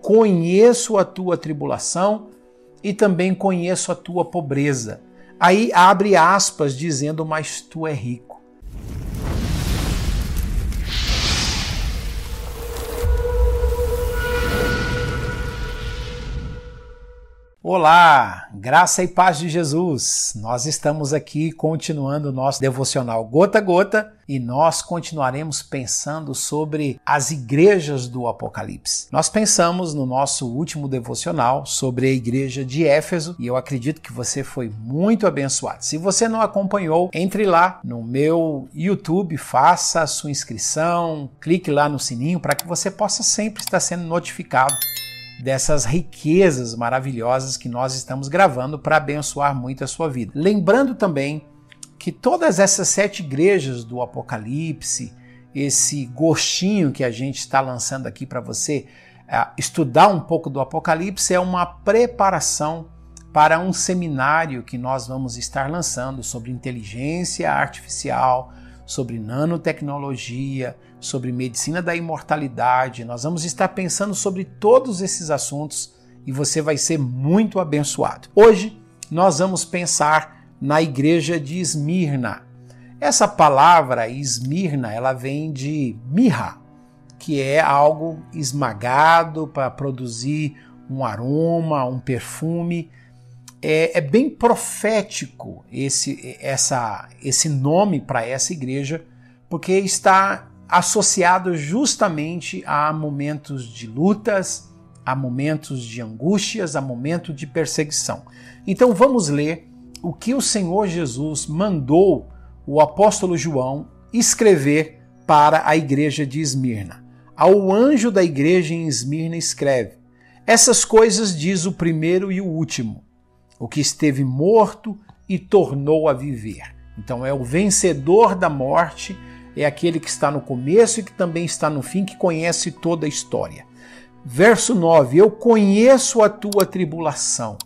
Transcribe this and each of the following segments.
conheço a tua tribulação e também conheço a tua pobreza. Aí abre aspas dizendo, mas tu é rico. Olá, graça e paz de Jesus. Nós estamos aqui continuando o nosso devocional gota a gota e nós continuaremos pensando sobre as igrejas do Apocalipse. Nós pensamos no nosso último devocional sobre a igreja de Éfeso e eu acredito que você foi muito abençoado. Se você não acompanhou, entre lá no meu YouTube, faça a sua inscrição, clique lá no sininho para que você possa sempre estar sendo notificado dessas riquezas maravilhosas que nós estamos gravando para abençoar muito a sua vida. Lembrando também que todas essas sete igrejas do Apocalipse, esse gostinho que a gente está lançando aqui para você é, estudar um pouco do Apocalipse é uma preparação para um seminário que nós vamos estar lançando sobre inteligência artificial, sobre nanotecnologia, sobre medicina da imortalidade. Nós vamos estar pensando sobre todos esses assuntos e você vai ser muito abençoado. Hoje nós vamos pensar na igreja de Esmirna. Essa palavra Esmirna, ela vem de mirra, que é algo esmagado para produzir um aroma, um perfume é, é bem profético esse, essa, esse nome para essa igreja, porque está associado justamente a momentos de lutas, a momentos de angústias, a momentos de perseguição. Então vamos ler o que o Senhor Jesus mandou o apóstolo João escrever para a igreja de Esmirna. Ao anjo da igreja em Esmirna escreve: Essas coisas diz o primeiro e o último o que esteve morto e tornou a viver. Então é o vencedor da morte, é aquele que está no começo e que também está no fim, que conhece toda a história. Verso 9: Eu conheço a tua tribulação.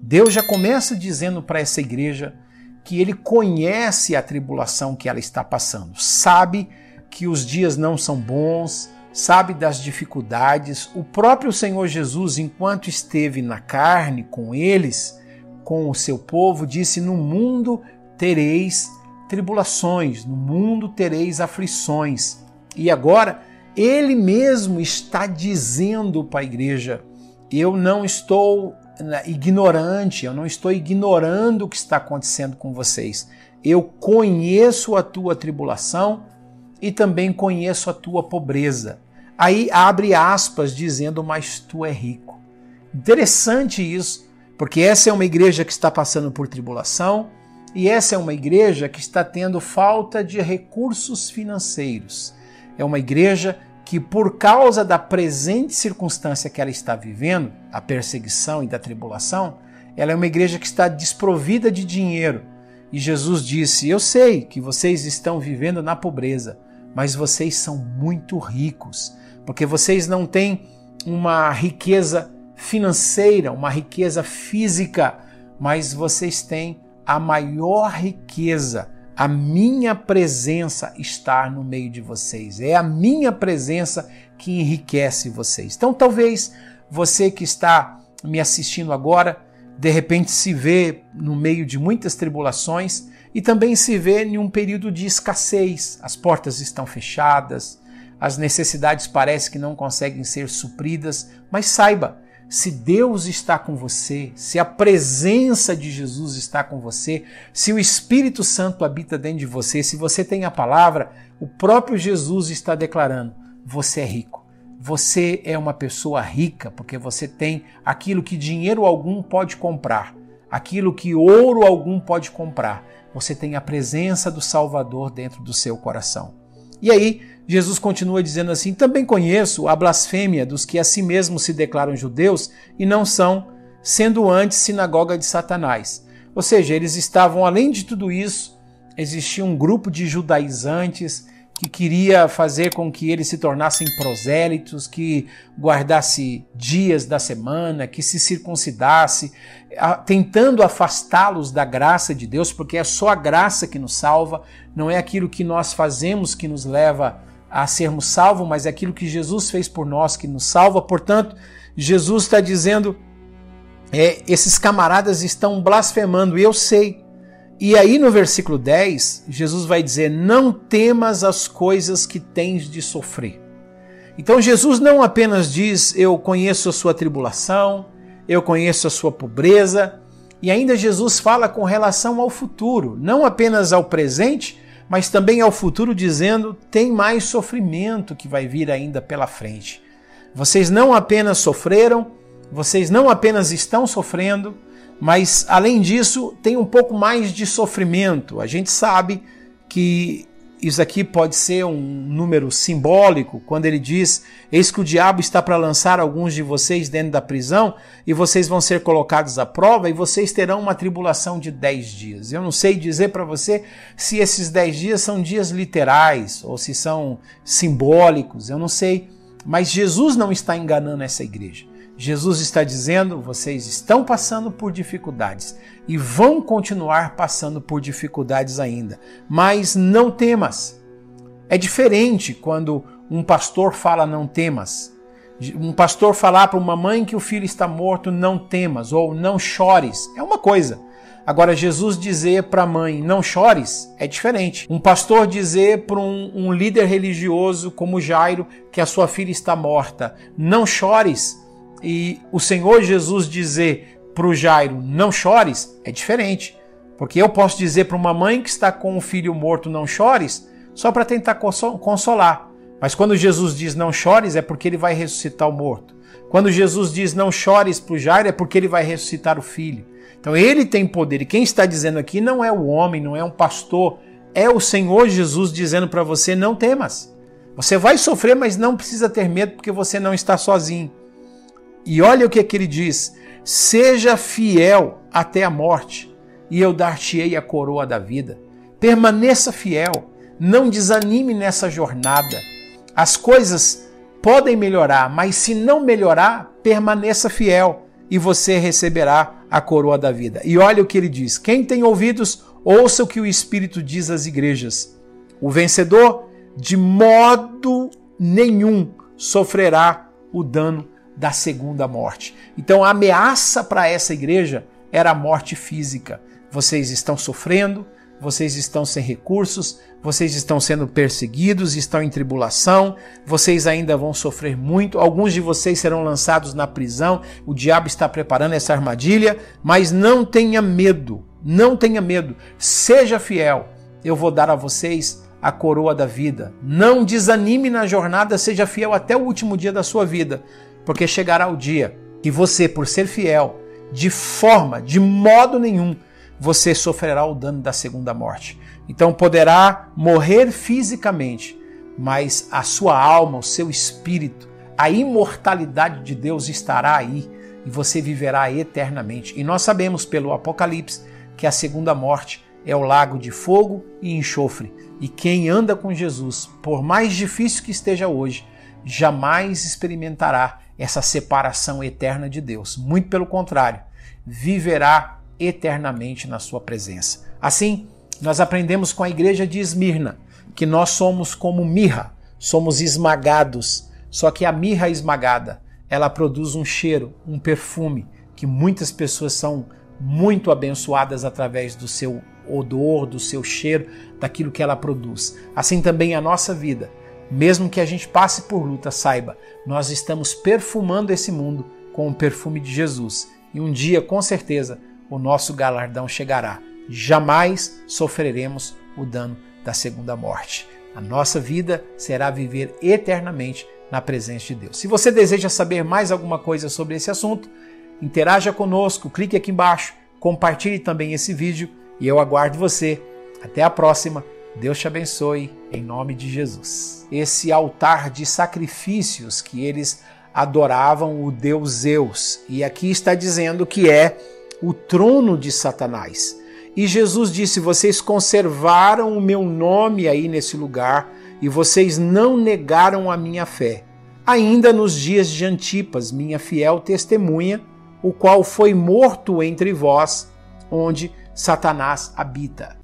Deus já começa dizendo para essa igreja que ele conhece a tribulação que ela está passando, sabe que os dias não são bons, sabe das dificuldades. O próprio Senhor Jesus, enquanto esteve na carne com eles, com o seu povo, disse: No mundo tereis tribulações, no mundo tereis aflições. E agora, ele mesmo está dizendo para a igreja: Eu não estou né, ignorante, eu não estou ignorando o que está acontecendo com vocês. Eu conheço a tua tribulação e também conheço a tua pobreza. Aí abre aspas dizendo, mas tu é rico. Interessante isso, porque essa é uma igreja que está passando por tribulação e essa é uma igreja que está tendo falta de recursos financeiros. É uma igreja que, por causa da presente circunstância que ela está vivendo, a perseguição e da tribulação, ela é uma igreja que está desprovida de dinheiro. E Jesus disse: Eu sei que vocês estão vivendo na pobreza, mas vocês são muito ricos, porque vocês não têm uma riqueza financeira, uma riqueza física, mas vocês têm a maior riqueza. A minha presença estar no meio de vocês. É a minha presença que enriquece vocês. Então, talvez você que está me assistindo agora, de repente se vê no meio de muitas tribulações e também se vê em um período de escassez. As portas estão fechadas, as necessidades parecem que não conseguem ser supridas, mas saiba, se Deus está com você, se a presença de Jesus está com você, se o Espírito Santo habita dentro de você, se você tem a palavra, o próprio Jesus está declarando: você é rico. Você é uma pessoa rica porque você tem aquilo que dinheiro algum pode comprar, aquilo que ouro algum pode comprar você tem a presença do Salvador dentro do seu coração. E aí, Jesus continua dizendo assim: Também conheço a blasfêmia dos que a si mesmos se declaram judeus e não são, sendo antes sinagoga de Satanás. Ou seja, eles estavam, além de tudo isso, existia um grupo de judaizantes que queria fazer com que eles se tornassem prosélitos, que guardasse dias da semana, que se circuncidasse, tentando afastá-los da graça de Deus, porque é só a graça que nos salva, não é aquilo que nós fazemos que nos leva a sermos salvos, mas é aquilo que Jesus fez por nós que nos salva. Portanto, Jesus está dizendo: é, esses camaradas estão blasfemando, eu sei. E aí no versículo 10, Jesus vai dizer: Não temas as coisas que tens de sofrer. Então Jesus não apenas diz: Eu conheço a sua tribulação, eu conheço a sua pobreza, e ainda Jesus fala com relação ao futuro, não apenas ao presente, mas também ao futuro, dizendo: tem mais sofrimento que vai vir ainda pela frente. Vocês não apenas sofreram, vocês não apenas estão sofrendo, mas além disso, tem um pouco mais de sofrimento. A gente sabe que isso aqui pode ser um número simbólico, quando ele diz: Eis que o diabo está para lançar alguns de vocês dentro da prisão, e vocês vão ser colocados à prova, e vocês terão uma tribulação de 10 dias. Eu não sei dizer para você se esses 10 dias são dias literais ou se são simbólicos, eu não sei. Mas Jesus não está enganando essa igreja. Jesus está dizendo: vocês estão passando por dificuldades e vão continuar passando por dificuldades ainda, mas não temas. É diferente quando um pastor fala não temas. Um pastor falar para uma mãe que o filho está morto, não temas, ou não chores, é uma coisa. Agora, Jesus dizer para a mãe, não chores, é diferente. Um pastor dizer para um, um líder religioso como Jairo que a sua filha está morta, não chores, e o Senhor Jesus dizer para o Jairo, não chores, é diferente. Porque eu posso dizer para uma mãe que está com um filho morto, não chores, só para tentar consolar. Mas quando Jesus diz não chores, é porque ele vai ressuscitar o morto. Quando Jesus diz não chores para o Jairo, é porque ele vai ressuscitar o filho. Então ele tem poder. E quem está dizendo aqui não é o homem, não é um pastor, é o Senhor Jesus dizendo para você: não temas. Você vai sofrer, mas não precisa ter medo, porque você não está sozinho. E olha o que, é que ele diz: seja fiel até a morte, e eu dar-te-ei a coroa da vida. Permaneça fiel, não desanime nessa jornada. As coisas podem melhorar, mas se não melhorar, permaneça fiel e você receberá a coroa da vida. E olha o que ele diz: quem tem ouvidos, ouça o que o Espírito diz às igrejas. O vencedor, de modo nenhum, sofrerá o dano da segunda morte. Então a ameaça para essa igreja era a morte física. Vocês estão sofrendo, vocês estão sem recursos, vocês estão sendo perseguidos, estão em tribulação, vocês ainda vão sofrer muito, alguns de vocês serão lançados na prisão, o diabo está preparando essa armadilha, mas não tenha medo, não tenha medo, seja fiel, eu vou dar a vocês a coroa da vida. Não desanime na jornada, seja fiel até o último dia da sua vida, porque chegará o dia que você, por ser fiel, de forma, de modo nenhum, você sofrerá o dano da segunda morte. Então poderá morrer fisicamente, mas a sua alma, o seu espírito, a imortalidade de Deus estará aí e você viverá eternamente. E nós sabemos pelo Apocalipse que a segunda morte é o lago de fogo e enxofre. E quem anda com Jesus, por mais difícil que esteja hoje, jamais experimentará essa separação eterna de Deus. Muito pelo contrário, viverá eternamente na sua presença. Assim, nós aprendemos com a igreja de Esmirna que nós somos como mirra, somos esmagados. Só que a mirra esmagada, ela produz um cheiro, um perfume que muitas pessoas são muito abençoadas através do seu odor, do seu cheiro, daquilo que ela produz. Assim também a nossa vida mesmo que a gente passe por luta, saiba, nós estamos perfumando esse mundo com o perfume de Jesus. E um dia, com certeza, o nosso galardão chegará. Jamais sofreremos o dano da segunda morte. A nossa vida será viver eternamente na presença de Deus. Se você deseja saber mais alguma coisa sobre esse assunto, interaja conosco, clique aqui embaixo, compartilhe também esse vídeo e eu aguardo você. Até a próxima. Deus te abençoe em nome de Jesus. Esse altar de sacrifícios que eles adoravam o deus Zeus, e aqui está dizendo que é o trono de Satanás. E Jesus disse: Vocês conservaram o meu nome aí nesse lugar e vocês não negaram a minha fé. Ainda nos dias de Antipas, minha fiel testemunha, o qual foi morto entre vós, onde Satanás habita.